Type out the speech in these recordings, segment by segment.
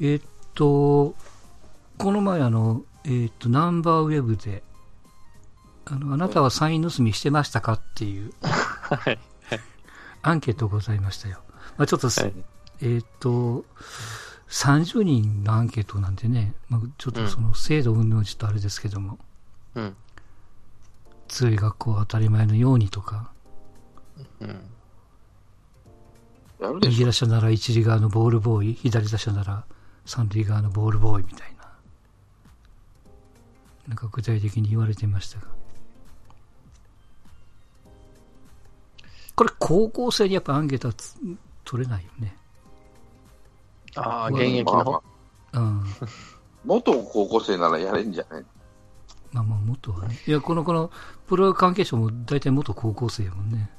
えーっと、この前あの、えーっと、ナンバーウェブで、あの、あなたはサイン盗みしてましたかっていう はい。アンケートございましたよ。まあ、ちょっとす、はいえーっと、30人のアンケートなんでね、まあ、ちょっとその制度運動はちょっとあれですけども、うん。強い学校は当たり前のようにとか、うん。右打者なら一塁側のボールボーイ、左打者なら三塁側のボールボーイみたいな。なんか具体的に言われていましたが。これ高校生にやっぱアンケートはつ取れないよね。ああ、現役の。うん。元高校生ならやれんじゃない？まあまあ元はね。いや、この、この、プロ関係者も大体元高校生やもんね。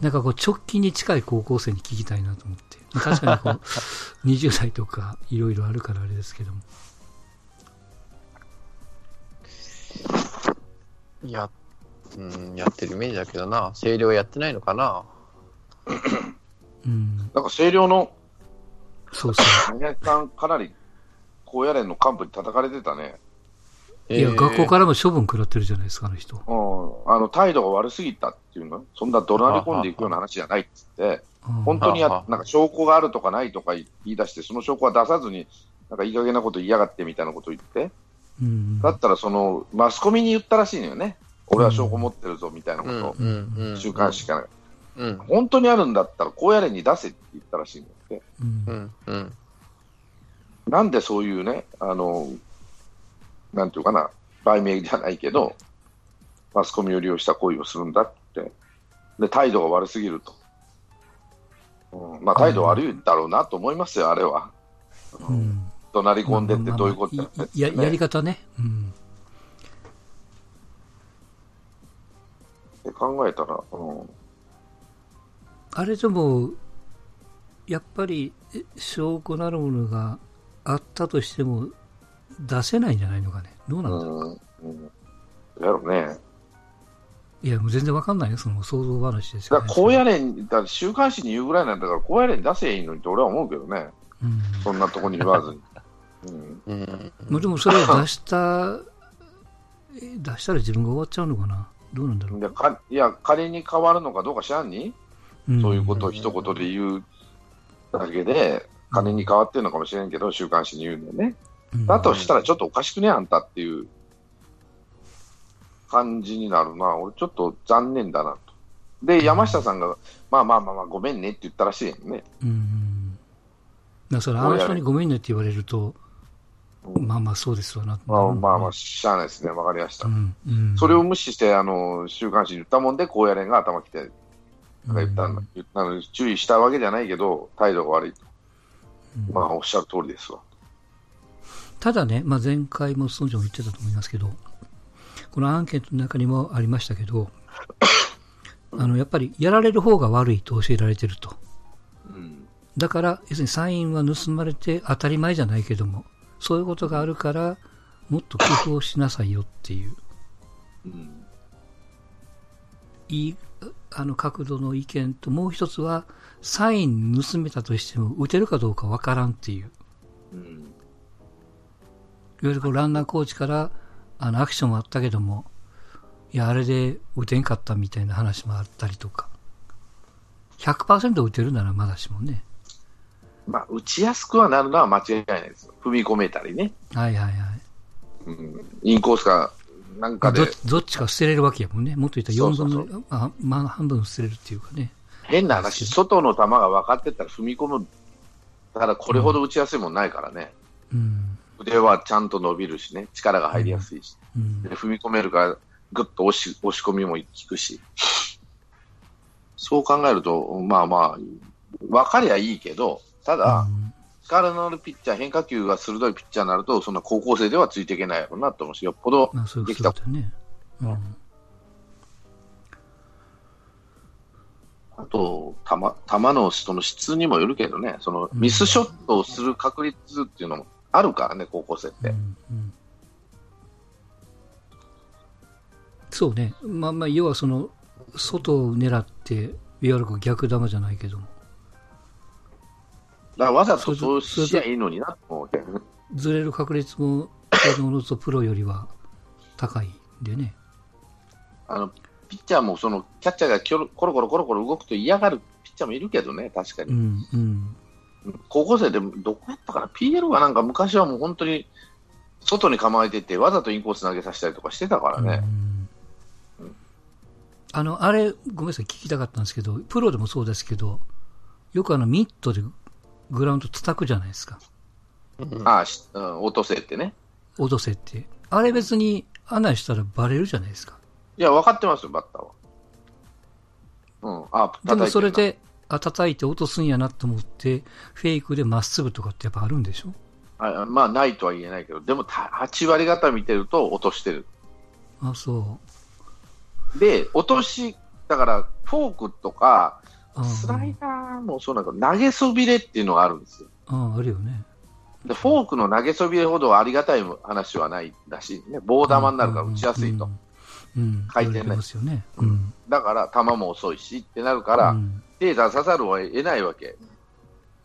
なんかこう直近に近い高校生に聞きたいなと思って。ま あ確かにこう、20代とかいろいろあるからあれですけども。や、うん、やってるイメージだけどな。声量やってないのかな。うん。なんか星稜のそうそう。林さん、かなり高野連の幹部に叩かれてたね。いや、学校からも処分食らってるじゃないですか、あの人。うん。あの、態度が悪すぎたっていうの？そんな怒鳴り込んでいくような話じゃないっつって、うん本当にやなんか証拠があるとかないとか言い出して、その証拠は出さずに、なんかいい加減なこと言いやがってみたいなこと言って、うんだったらその、マスコミに言ったらしいのよね。俺は証拠持ってるぞみたいなこうんと。週刊誌かうん。本当にあるんだったら、高野連に出せって言ったらしいのよ。うんうん。うん。なんでそういうね、あの、なんていうかな、売名じゃないけど、マスコミを利用した行為をするんだって。で、態度が悪すぎると。うん、まあ、態度悪いだろうなと思いますよ、あれは。うん怒鳴り込んでってどういうことやややり方ね。うん。考えたら、うん、あれでも、やっぱりえ証拠なるものがあったとしても出せないんじゃないのかね。どうなんだろう。うん、うん。やろうね。いや、もう全然わかんないよ。その想像話ですよ、だからね。高野連、だ週刊誌に言うぐらいなんだから、高野連に出せばいいのにって俺は思うけどね。うん。そんなとこに言わずに。うんうん。まあでもそれを出した、え出したら自分が終わっちゃうのかな。どうなんだろう。でかいや、仮に変わるのかどうか知らんに、んそういうことを一言で言うだけで、金に変わってるのかもしれんけど、週刊誌に言うんだよね。うんだとしたらちょっとおかしくね、あんたっていう感じになるな。俺ちょっと残念だなと。で、山下さんが、まあまあまあまあ、ごめんねって言ったらしいよね。うん。だからそれ、あの人にごめんねって言われると、うんまあまあそうですわな。まあまあまあ、しゃあないですね。わかりましたう。ん。うん。それを無視して、あの、週刊誌に言ったもんで、高野連が頭きて、なんか言ったんだ、うん言ったのに注意したわけじゃないけど、態度が悪いと。うんまあ、おっしゃる通りですわ。ただね、まあ、前回も村長も言ってたと思いますけど、このアンケートの中にもありましたけど、あの、やっぱりやられる方が悪いと教えられてると。うん。だから、要するにサインは盗まれて当たり前じゃないけども、そういうことがあるから、もっと工夫をしなさいよっていう、うん。いい、あの角度の意見と、もう一つは、サイン盗めたとしても、打てるかどうかわからんっていう。うん。いわゆるこうランナーコーチから、あの、アクションもあったけども、いや、あれで打てんかったみたいな話もあったりとか。100%打てるならまだしもね。まあ、打ちやすくはなるのは間違いないです。踏み込めたりね。はいはいはい。うん。インコースか、なんまかど、どっちか捨てれるわけやもんね。もっと言ったら4分の、まあ、半分捨てれるっていうかね。変な話、外の球が分かってたら踏み込む。ただ、これほど打ちやすいもんないからね。うん。腕はちゃんと伸びるしね。力が入りやすいし。うんで。踏み込めるから、ぐっと押し押し込みも効くし。そう考えると、まあまあ、分かりゃいいけど、ただ、うん力のあるピッチャー、変化球が鋭いピッチャーになると、そんな高校生ではついていけないやろうなと思うし、よっぽどできたことだよね。うん。あと、球球のその質にもよるけどね、そのミスショットをする確率っていうのもあるからね、高校生って。うんうんそうね。まあまあ、要はその、外を狙って、いわゆる逆球じゃないけども。だからわざとそうしりゃいいのになと思う。ずれる確率も、子供のとプロよりは高いんでね。あの、ピッチャーもその、キャッチャーがキョロコロコロコロコロ動くと嫌がるピッチャーもいるけどね、確かに。うん、うん。高校生でもどこやったかな ?PL はなんか昔はもう本当に、外に構えてて、わざとインコース投げさせたりとかしてたからね。うんあの、あれ、ごめんなさい、聞きたかったんですけど、プロでもそうですけど、よくあの、ミットでグラウンド叩くじゃないですか。うんああ、しうん、落とせってね。落とせって。あれ別に案内したらバレるじゃないですか。いや、分かってますよ、バッターは。うん、あ叩いてるなでもそれ、で、あ、叩いて落とすんやなと思って、フェイクでまっすぐとかってやっぱあるんでしょ？あまあ、ないとは言えないけど、でもた8割方見てると落としてる。あ、そで、落とし、だから、フォークとか、スライダーもそうなんだけど、投げそびれっていうのがあるんですよ。ああ、あるよね。で、フォークの投げそびれほどありがたい話はないらしいね。棒玉になるから打ちやすいと。うん。うん。回転ね言われてますよね。うん。だから、球も遅いしってなるから、うん手出さざるを得ないわけ。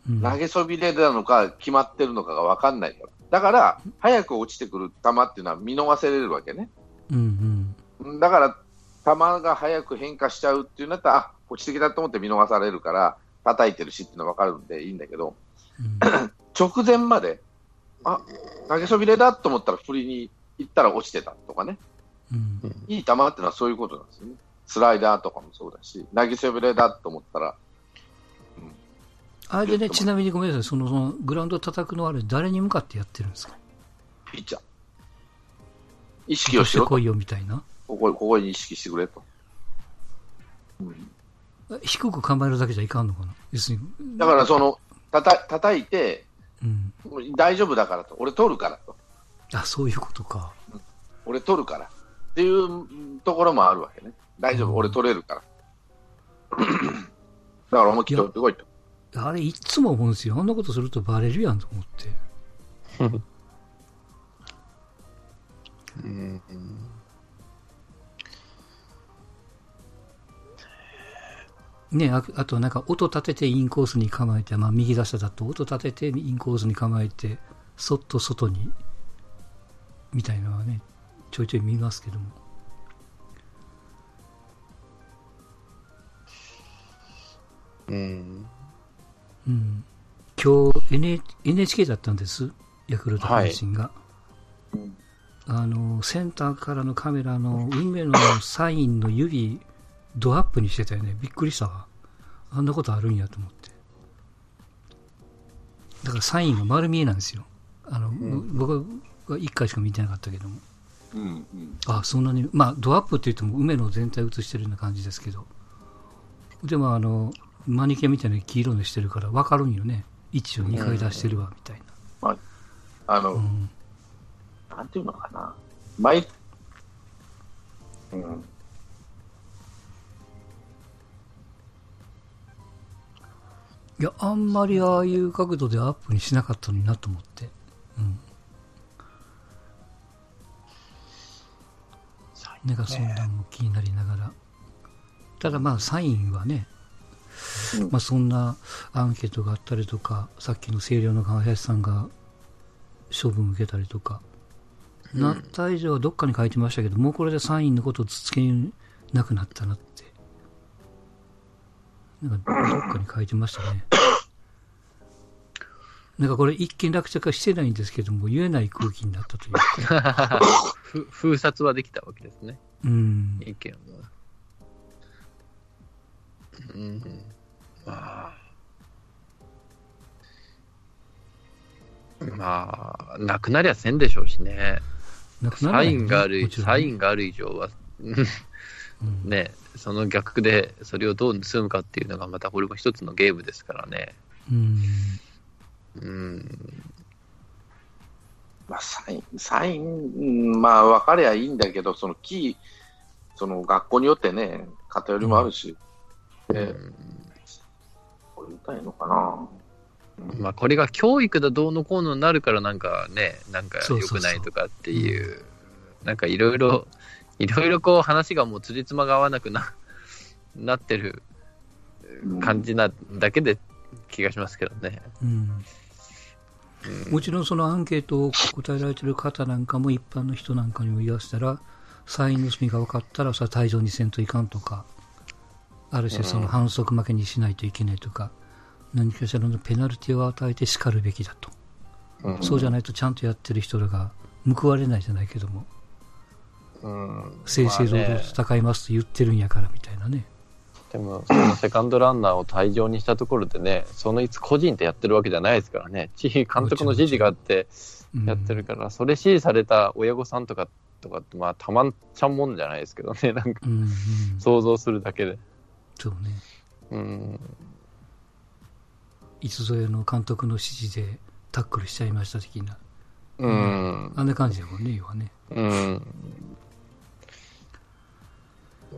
うん投げそびれなのか、決まってるのかが分かんないから。だから、早く落ちてくる球っていうのは見逃せれるわけね。うんうん。だから、球が早く変化しちゃうっていうんだったら、あ落ちてきたと思って見逃されるから、叩いてるしっていうのは分かるんでいいんだけど、うん 直前まで、あ投げそびれだと思ったら、振りに行ったら落ちてたとかね、うんいい球っていうのはそういうことなんですよね。スライダーとかもそうだし、投げそびれだと思ったら、あれでね、ちなみにごめんなさい、その、そのグラウンド叩くのはあれ、誰に向かってやってるんですか？ピッチャー。意識をしろとこいよみたいな。ここここに意識してくれと。うん低く構えるだけじゃいかんのかな？だから、その、たた叩いて、うん。大丈夫だからと、俺取るからと、あ、そういうことか。俺取るからっていううんところもあるわけね。大丈夫、うん俺取れるから。だから思いっきり取ってこいと。あれ、いっつも思うんですよ。あんなことするとバレるやんと思って。うんねああとなんか音立ててインコースに構えて、まあ右打者だと音立ててインコースに構えて、そっと外に、みたいなのはね、ちょいちょい見ますけども。うんうん。今日、N、NHK だったんです。ヤクルト阪神が。うんあの、センターからのカメラの運命のサインの指、ドアップにしてたよね。びっくりしたわ。あんなことあるんやと思って。だからサインが丸見えなんですよ。あの、僕は1回しか見てなかったけども。うんうんあ、そんなに、まあ、ドアップって言っても梅の全体映してるような感じですけど。でも、あの、マニキュアみたいな黄色のしてるから分かるんよね。位置を2回出してるわ、みたいな。あの、うん。なんていうのかな。毎、うん。いや、あんまりああいう角度でアップにしなかったのになと思って。うん。なんかそんなんも気になりながら。ただまあ、サインはね、うんまあそんなアンケートがあったりとか、さっきの清涼の川林さんが処分受けたりとか、なった以上はどっかに書いてましたけど、もうこれでサインのことをつつけなくなったなって。なんかどっかに書いてましたね。なんかこれ一見落着はしてないんですけども、言えない空気になったというか。ふ 封殺はできたわけですね、うん。意見は。うん、まあ、まあ、なくなりゃせんでしょうしね。サインがある、ね。サインがある以上は、うん。ね、その逆でそれをどう盗むかっていうのがまたこれも一つのゲームですからね。うん。うん、まあ、サイン、サイン、うんまあ、分かりゃいいんだけど、そのキー、その学校によってね、偏りもあるし、で、これ言いたいのかな。まあこれが教育だどうのこうのになるからなんかね、なんか良くないとかっていう、なんかいろいろ、いろいろこう話がもう辻褄が合わなくな なってる感じなだけで気がしますけどね。うん。もちろんそのアンケートを答えられてる方なんかも一般の人なんかにも言わせたら、サイン盗みが分かったら、それは退場にせんといかんとか、ある種その反則負けにしないといけないとか、何かしらのペナルティを与えて叱るべきだと。うん。そうじゃないとちゃんとやってる人らが報われないじゃないけども、うん。正々堂々と戦いますと言ってるんやからみたいなね。でも、そのセカンドランナーを退場にしたところでね、そのいつ個人でやってるわけじゃないですからね、チー監督の指示があってうん。やってるから、それ指示された親御さんとかとかって、まあ、たまんちゃんもんじゃないですけどね、なんか想像するだけで。そうね。うん、いつぞやの監督の指示でタックルしちゃいました的な。うん、あんな感じだもんね、要はね。うん。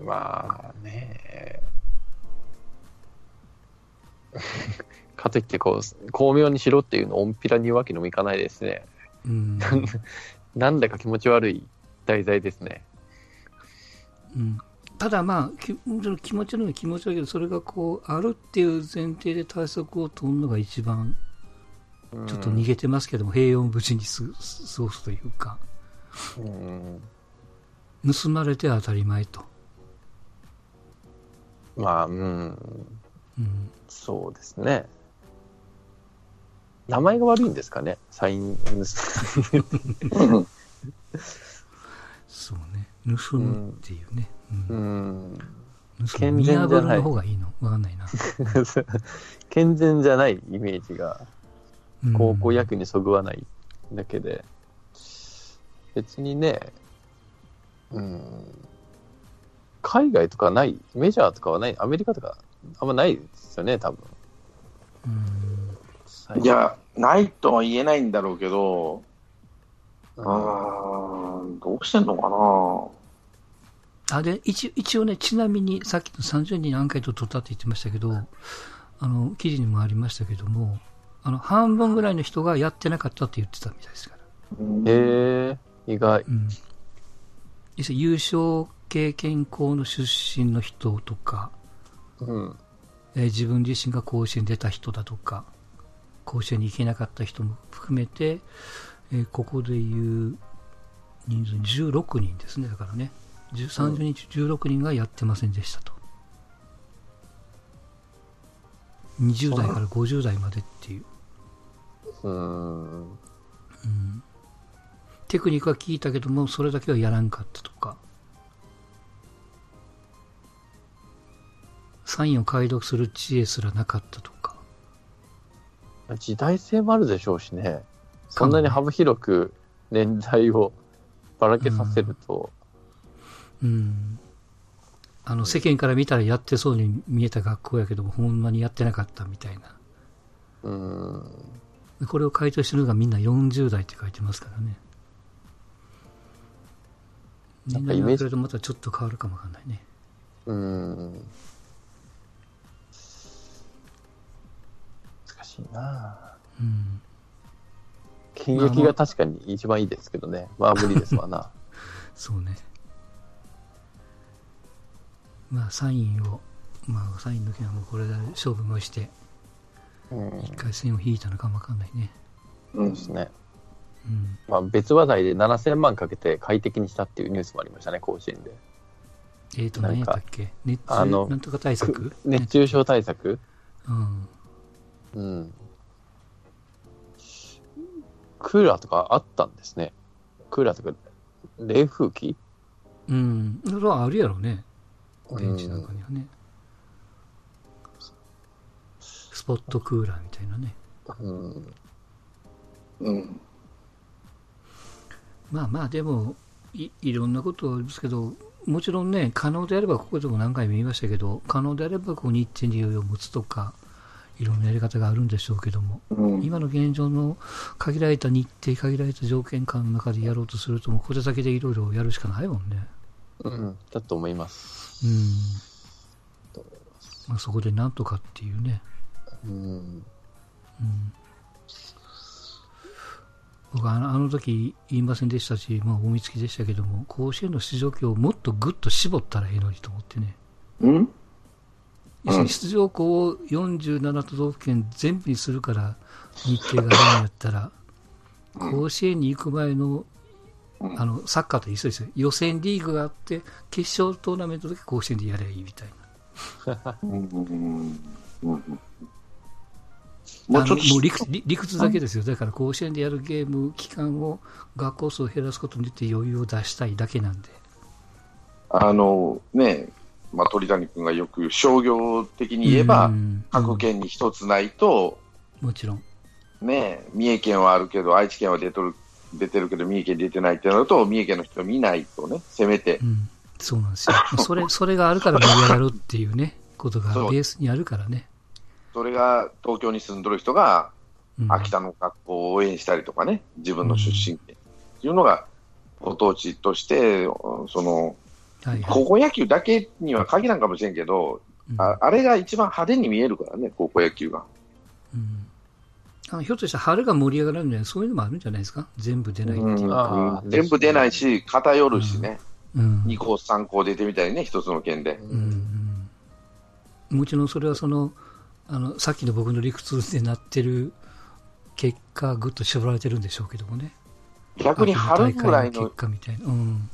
まあね。かといってこう、巧妙にしろっていうのをオンピラに言うわけにもいかないですね。うん。なんだか気持ち悪い題材ですね。うん、ただまあ、きもちろん気持ちの気持ちだけど、それがこう、あるっていう前提で対策を取るのが一番、ちょっと逃げてますけども、平穏無事にす過ごすというか、うん、盗まれて当たり前と。まあ、うん、うん。そうですね。名前が悪いんですかね、サイン、う んそうね。盗むっていうね。う。うんん、盗む。健見破る全じゃないの方がいいの？わかんないな。健全じゃないイメージが。うん高校野球にそぐわないだけで、別にね、うん、海外とかない、メジャーとかはない、アメリカとかあんまないですよね、多分。うん。いや、ないとは言えないんだろうけど、ううんーん、どうしてんのかな？あで一一応ね、ちなみにさっきの30人のアンケートを取ったって言ってましたけど、あの記事にもありましたけども、あの半分ぐらいの人がやってなかったって言ってたみたいですから。うんへえ、意外。うん、優勝経験校の出身の人とか、うん。えー自分自身が甲子園に出た人だとか、甲子園に行けなかった人も含めて、えーここでいう人数16人ですね、だからね、10 30人中16人がやってませんでしたと。20代から50代までっていう。うん。うんテクニックは聞いたけども、それだけはやらんかったとか、サインを解読する知恵すらなかったとか、時代性もあるでしょうしね。そんなに幅広く年代をばらけさせると、うん、あの世間から見たらやってそうに見えた学校やけども、ほんまにやってなかったみたいな。うん。でこれを回答してるのがみんな40代って書いてますからね。みんなに言わせるとまたちょっと変わるかもわかんないね。うん。難しいなうん。金撃が確かに一番いいですけどね。まあ無理ですわな。そうね。まあ、サインを、まあ、サインの件はもうこれで勝負もして、うん。一回線を引いたのかもわかんないね。うんですね。うん。まあ別話題で7000万かけて快適にしたっていうニュースもありましたね、甲子園で。えーと、何やったっけ？熱中、あの熱中症対策？うん。うん。クーラーとかあったんですね。クーラーとか、冷風機？うん。それはあるやろね。ベンチなんうんかにはね。スポットクーラーみたいなね。うん。うん。まあまあ、でもい、いろんなことはありますけど、もちろんね、可能であれば、ここでも何回も言いましたけど、可能であればこう日程に余裕を持つとか、いろんなやり方があるんでしょうけども、うん。今の現状の限られた日程、限られた条件下の中でやろうとすると、もうこれだけでいろいろやるしかないもんね。うん。だと思います。うん。まあ、そこでなんとかっていうね。うん。うん。僕はあのあの時言いませんでしたし、まあ、大見つきでしたけども、甲子園の出場権をもっとぐっと絞ったらいいのにと思ってね。うん？要するに出場校を47都道府県全部にするから日程があるんやったら、甲子園に行く前のうん。あのサッカーと一緒ですよ。予選リーグがあって、決勝トーナメントだけ甲子園でやればいいみたいな。もうちょっとのもう理屈理理屈だけですよ。だから甲子園でやるゲーム期間を学校数を減らすことによって余裕を出したいだけなん。で。あのね、まあ、鳥谷君がよく商業的に言えば、うん各県に一つないと、もちろん。ね、三重県はあるけど、愛知県は出とる出てるけど、三重県出てないってなると、三重県の人見ないとね、せめてう。ん、そうなんですよ。それ、それがあるから盛り上がるっていうね、ことがベースにあるからね。それが東京に住んどる人が、うん秋田の学校を応援したりとかね、自分の出身県っていうのが、ご当地として、その、高校野球だけには限らんかもしれんけど、うんああれが一番派手に見えるからね、高校野球が。うんあのひょっとしたら春が盛り上がるんじゃないそういうのもあるんじゃないですか？全部出ないっていう。うん全部出ないし、偏るしね、うん2校、3校出てみたいね、一つの県で。うんうんもちろんそれはその、あの、さっきの僕の理屈でなってる結果、ぐっと絞られてるんでしょうけどもね。逆に春ぐらいの結果みたいな。うん。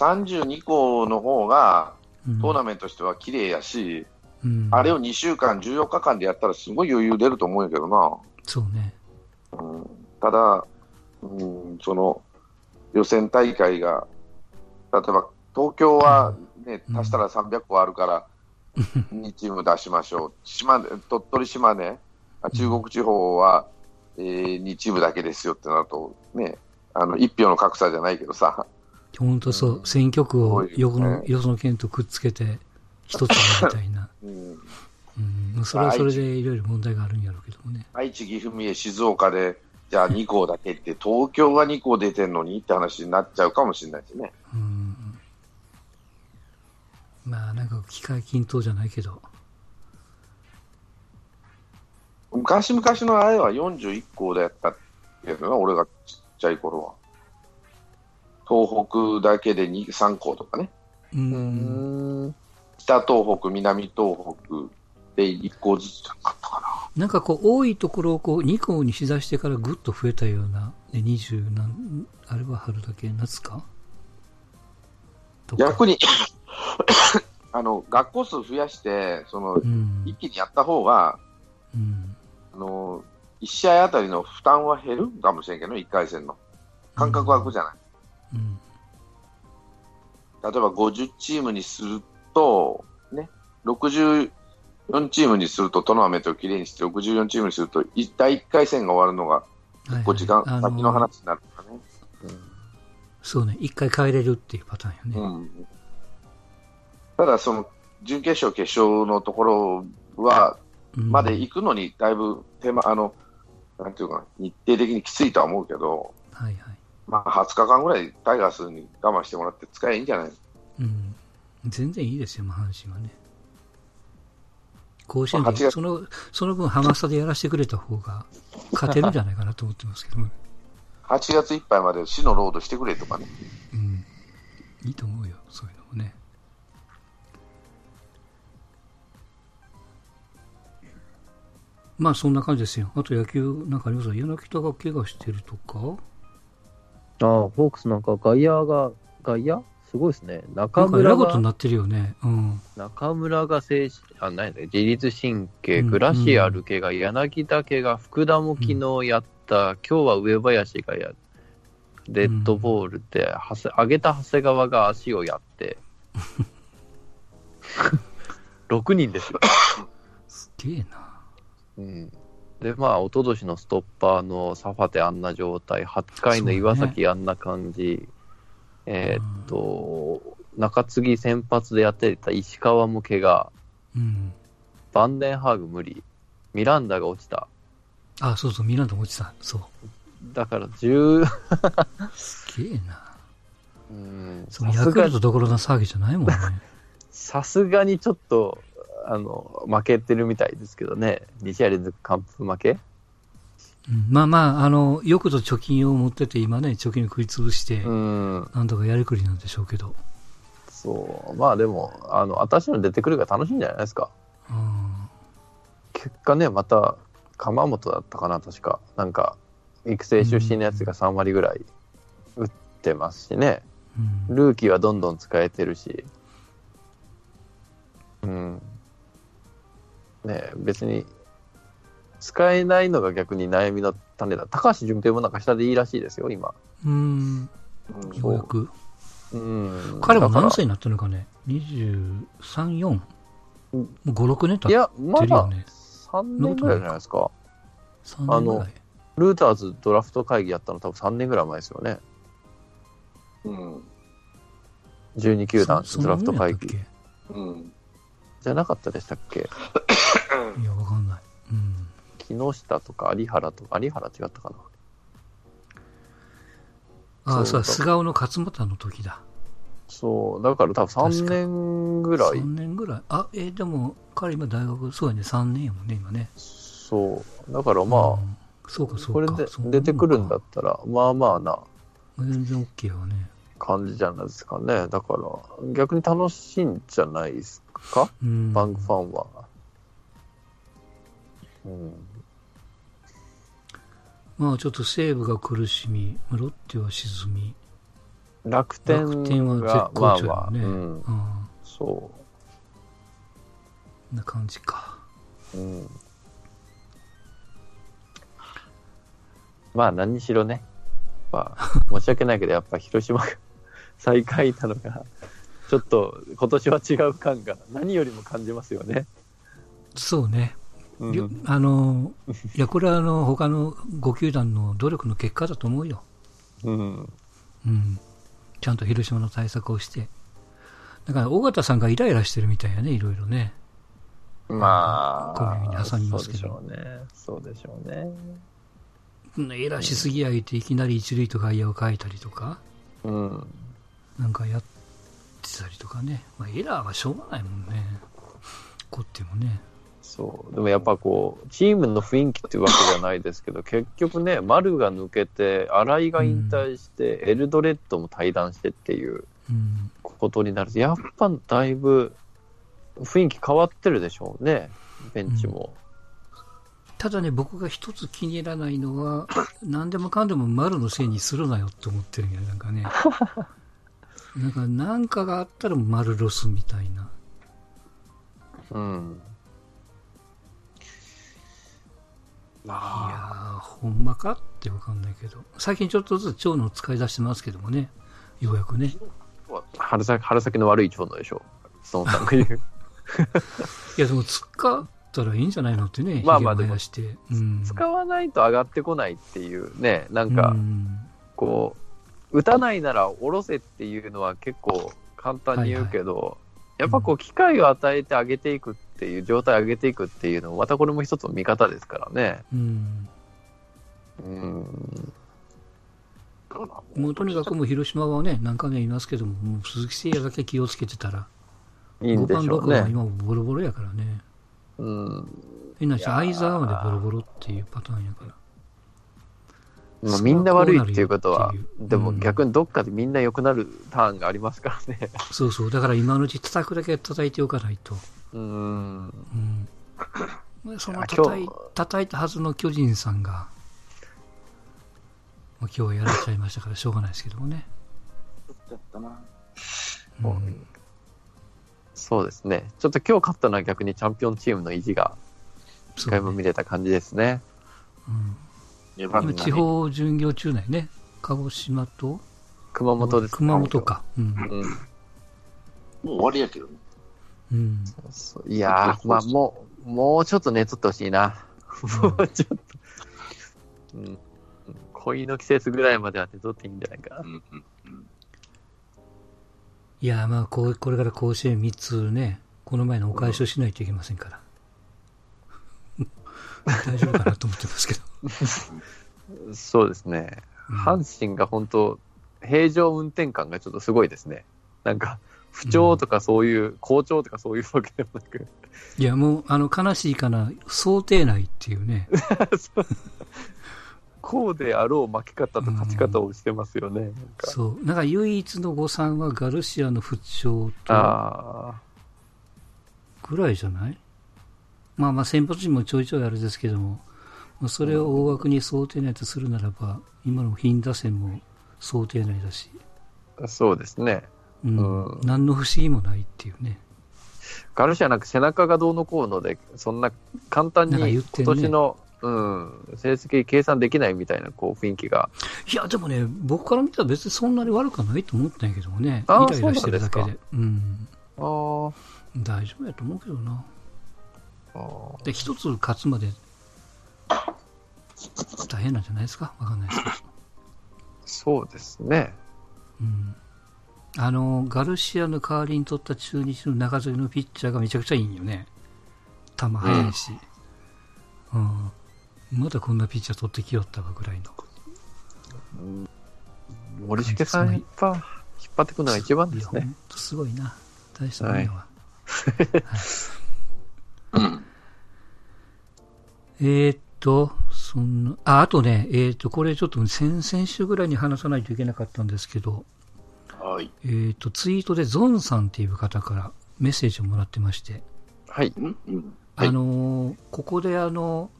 32校の方が、うん。トーナメントとしては綺麗やし、うん。あれを2週間、14日間でやったらすごい余裕出ると思うんやけどな。そうね。うん。ただ、うん、その予選大会が、例えば東京は、ね、うん。足したら300個あるから、2チーム出しましょう、島根鳥取、島根、あ中国地方は、えー2チームだけですよってなると、ね、あの1票の格差じゃないけどさ、本当そう、選挙区を横の、よその県とくっつけて、一つにみたいな。うん、うん。それはそれでいろいろ問題があるんやろうけどもね。愛知、岐阜、三重、静岡で、じゃあ2校だけって、東京が2校出てんのにって話になっちゃうかもしれないですね。うん。まあ、なんか機械均等じゃないけど。昔々のあれは41校でやったけどな、俺がちっちゃい頃は。東北だけで2、3校とかね。う。うんん。北東北、南東北で1校ずつだったかなんかこう、多いところをこう、2校にしだしてからぐっと増えたような、ね、20何、あれは春だけ、夏か？逆に、あの、学校数増やして、そのう、ん。一気にやった方が、うん。あの、1試合あたりの負担は減るかもしれんけど、1回戦の。間隔は空くじゃない。うん。例えば50チームにすると、ね、64チームにすると、トーナメントをきれいにして、64チームにすると、い第1回戦が終わるのが、はいはいこう時間、あ先の話になるからね。そうね、一回帰れるっていうパターンよね。うん、ただ、その準決勝、決勝のところは、うんまで行くのに、だいぶ手間、あの、なんていうかな、日程的にきついとは思うけど、はいはい。まあ、20日間ぐらいタイガースに我慢してもらって使えばいいんじゃない？うん。全然いいですよ、まあ阪神はね。甲子園で、まあ8月その、その分ハマスタでやらせてくれた方が勝てるんじゃないかなと思ってますけどね。8月いっぱいまで死のロードしてくれとかね。うん。いいと思うよ、そういうのもね。まあそんな感じですよ。あと野球なんかあります？か柳田が怪我してるとか？ああ、ホークスなんか外野が、外野すごいですね。中村いことにが、なってるよね。うん。中村が精神、あ、何だ自律神経、うんグラシアル怪我、柳田怪我、福田も昨日やった、今日は上林がやデッドボールで、はせ上げた長谷川が足をやって、6人ですよ。すげえな。うんで、まあ、一昨年のストッパーのサファテあんな状態、8回の岩崎あんな感じ、えーっと、中継ぎ先発でやってた石川も怪我、うん。バンデンハーグ無理、ミランダが落ちた。あ、そうそう、ミランダも落ちた。そう。だから10、すげえな。うんそのヤクルトどころの騒ぎじゃないもんね。さすがにちょっと、あの、負けてるみたいですけどね。2試合連続完封負け？うんまあまあ、あの、よくと貯金を持ってて、今ね、貯金を食い潰して、うん。なんとかやりくりなんでしょうけど。そう。まあでも、あの、私の出てくるが楽しいんじゃないですか。うん。結果ね、また、鎌本だったかな、確か。なんか、育成出身のやつが3割ぐらい打ってますしね。うん。ルーキーはどんどん使えてるし。うん。ねえ別に、使えないのが逆に悩みの種だ。高橋純平もなんか下でいいらしいですよ、今。うん。うんようやく。うん。彼もだから何歳になったのかね ?23、4? うんもう5、6年経っいや、まだてるよね。3年ぐらいじゃないですか。3年ぐらい。ルーターズドラフト会議やったの多分3年ぐらい前ですよね。うん。12球団そドラフト会議。うん。じゃなかったでしたっけ？いや、わかんない。うん。木下とか有原とか、有原違ったかな。ああ、そそう菅生の勝俣の時だ。そう、だから多分3年ぐらい3。年ぐらい。あ、えーでも、彼今大学、そうやね、3年やもんね、今ね。そう。だからまあ、うんそうか、そうか。これで出てくるんだったら、まあまあな全然 OK はね。感じじゃないですかね。だから、逆に楽しいんじゃないですか、うん。バンクファンは。うん。まあちょっと西武が苦しみ、ロッテは沈み、楽天が、楽天は絶まあ好調まあ、よね。うん。うん。そこんな感じか。う。うん。まあ何にしろね。まあ、申し訳ないけど、やっぱ広島が 最下位なのが、ちょっと今年は違う感が何よりも感じますよね。そうね。うんよあの、いや、これはあの、他の5球団の努力の結果だと思うよ。うん。うん。ちゃんと広島の対策をして。だから、尾形さんがイライラしてるみたいやね、いろいろね。ま小耳にあ、挟みますけどそうでしょうね。そうでしょうね。うんエラーしすぎやいて、いきなり一塁と外野を変えたりとか、うん。なんかやってたりとかね。まあ、エラーはしょうがないもんね。こってもね。そう。でもやっぱこう、チームの雰囲気っていうわけじゃないですけど、結局ね、丸が抜けて、新井が引退して、エルドレッドも退団してっていううん。ことになると、やっぱだいぶ雰囲気変わってるでしょうね、ベンチも。ただね、僕が一つ気に入らないのは、何でもかんでも丸のせいにするなよって思ってるんや、なんかね。なんか、なんかがあったら丸ロスみたいな。うん。いやー、ほんまかってわかんないけど。最近ちょっとずつ蝶の使い出してますけどもね。ようやくね。春先春先の悪い長野でしょう。そのさんが言う。いや、でも使ったらいいんじゃないのってね。まあまあひげ生やして。うん。使わないと上がってこないっていうね、なんか、うんこう、打たないなら下ろせっていうのは結構簡単に言うけど、やっぱこう、機会を与えてあげていくっていう、状態を上げていくっていうのも、またこれも一つの見方ですからね。うん。うん。もうとにかくもう広島はね、何回も言いますけども、もう鈴木誠也だけ気をつけてたら、5いいんで番、6しょうね。番は今もボロボロやからね。うん。変な話、相沢までボロボロっていうパターンやから。まあ、みんな悪いっていうことはでもうん逆にどっかでみんな良くなるターンがありますからね。そうそう。だから今のうち叩くだけ叩いておかないと。うん。うん。そのあ叩い叩いたはずの巨人さんが、まあ、今日はやられちゃいましたからしょうがないですけどもね。やったな。うんそうですね。ちょっと今日勝ったのは逆にチャンピオンチームの意地が一そう回も見れた感じですね。うん今、粘りがね地方巡業中内ね。鹿児島と熊本ですね。熊本か。うん。うん。もう終わりやけどね。うん。そういやー、まあもう、もうちょっとね、取ってほしいな。もうちょっと。うん。恋の季節ぐらいまではね、取っていいんじゃないかなう。んうんうんいや、まあこう、これから甲子園3つね、この前のお返しをしないといけませんから。大丈夫かなと思ってますけど。そうですね。うん阪神が本当、平常運転感がちょっとすごいですね。なんか、不調とかそういう、好調とかそういうわけでもなく、いや、もう、あの、悲しいかな、想定内っていうね。こうであろう負け方と勝ち方をしてますよね。なんかそう。なんか唯一の誤算はガルシアの不調とあぐらいじゃない？まあまあ先発陣もちょいちょいあれですけども、まあ、それを大枠に想定内とするならば、今の貧打線も想定内だし、そうですね。うんうん何の不思議もないっていうね。ガルシアなんか背中がどうのこうので、そんな簡単に今年の、うん、成績計算できないみたいなこう雰囲気が。いや、でもね、僕から見たら別にそんなに悪くはないと思ったんやけどもね。イライラしてるだけで。そううん。あー大丈夫やと思うけどな。あーで、一つ勝つまで、大変なんじゃないですか？わかんないですけど。そうですね。うん。あの、ガルシアの代わりに取った中日の中継ぎのピッチャーがめちゃくちゃいいんよね。球速いし。うん。まだこんなピッチャー取ってきよったわぐらいの。森重さん、やっぱ、引っ張ってくるのが一番ですね。すごいな。大したもんやわ。うん。えーっと、そんな、あ、あとね、えーっと、これちょっと先々週ぐらいに話さないといけなかったんですけど、はい。えーっと、ツイートでゾンさんっていう方からメッセージをもらってまして、はい。うんうん。はいあのーここであの、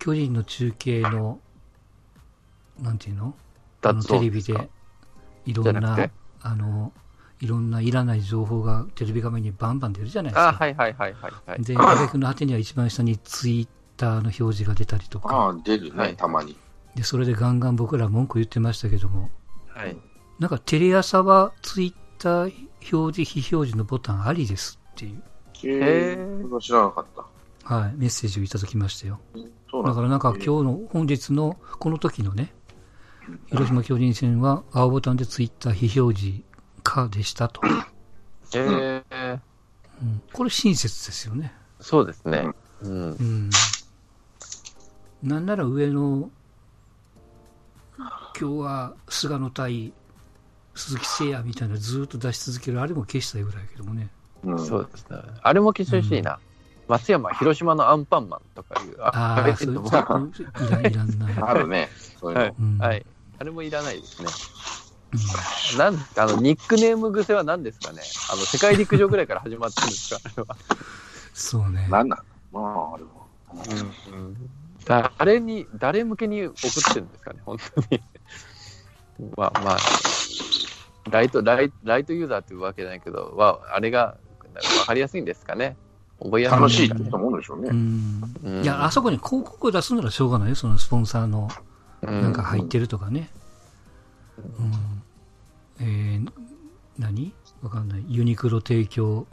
巨人の中継の、なんていうの？あのテレビでいろんなあの、いろんないらない情報がテレビ画面にバンバン出るじゃないですあ、か。はいはいはいはいはい。で、挙句の果てには一番下にツイッターの表示が出たりとか、ああ、出るね、はいたまに。で、それでガンガン僕ら文句言ってましたけども、はい。なんかテレ朝はツイッター表示、非表示のボタンありですっていう、へへーそれは知らなかった。はい、メッセージをいただきましたよ。そうなんだからなんか今日の、本日のこの時のね、広島巨人戦は青ボタンでツイッター非表示かでしたと。えー、うん、これ親切ですよね。そうですね。うんう。ん。なんなら上の、今日は菅野対鈴木誠也みたいなずーっと出し続けるあれも消したいぐらいやけどもね。うん。そうですね。あれも消してほしいな。松山、広島のアンパンマンとかいう。ああ、そういう、いらいらんない。あるね。そういうの。はい、うんはい。あれもいらないですね。うんなんあの、ニックネーム癖は何ですかねあの、世界陸上ぐらいから始まってるんですか？あれは。そうね。なんなん？まあ、あれは。うん誰に、誰向けに送ってるんですかね？本当に。ま あまあ、ライト、ライライトユーザーっていうわけじゃないけど、は、あれが分かりやすいんですかね？覚えやすいん楽ですかね？しいって思うんでしょううね。ん。うんいや、あそこに広告を出すならしょうがないよ。そのスポンサーのなんか入ってるとかね。うん。えー、何？わかんない。ユニクロ提供、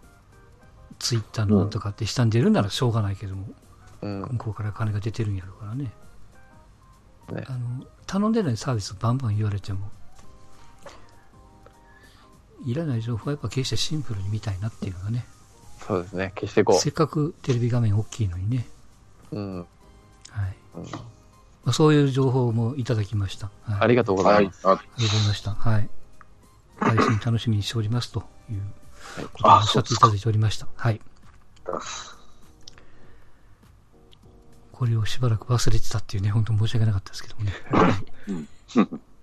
ツイッターのとかって下に出るならしょうがないけども、うん向こうから金が出てるんやろうからね。ねあの、頼んでないサービスバンバン言われても、いらない情報はやっぱ決してシンプルに見たいなっていうのがね。そうですね。消していこせっかくテレビ画面大きいのにね。う。うん。はい。うんまあ、そういう情報もいただきました。はい、ありがとうござはいいま。す。あありがとうございました。はい。配信楽しみにしておりますということをおっしゃっていただいておりました。はい。これをしばらく忘れてたっていうね、本当に申し訳なかったですけどもね。はい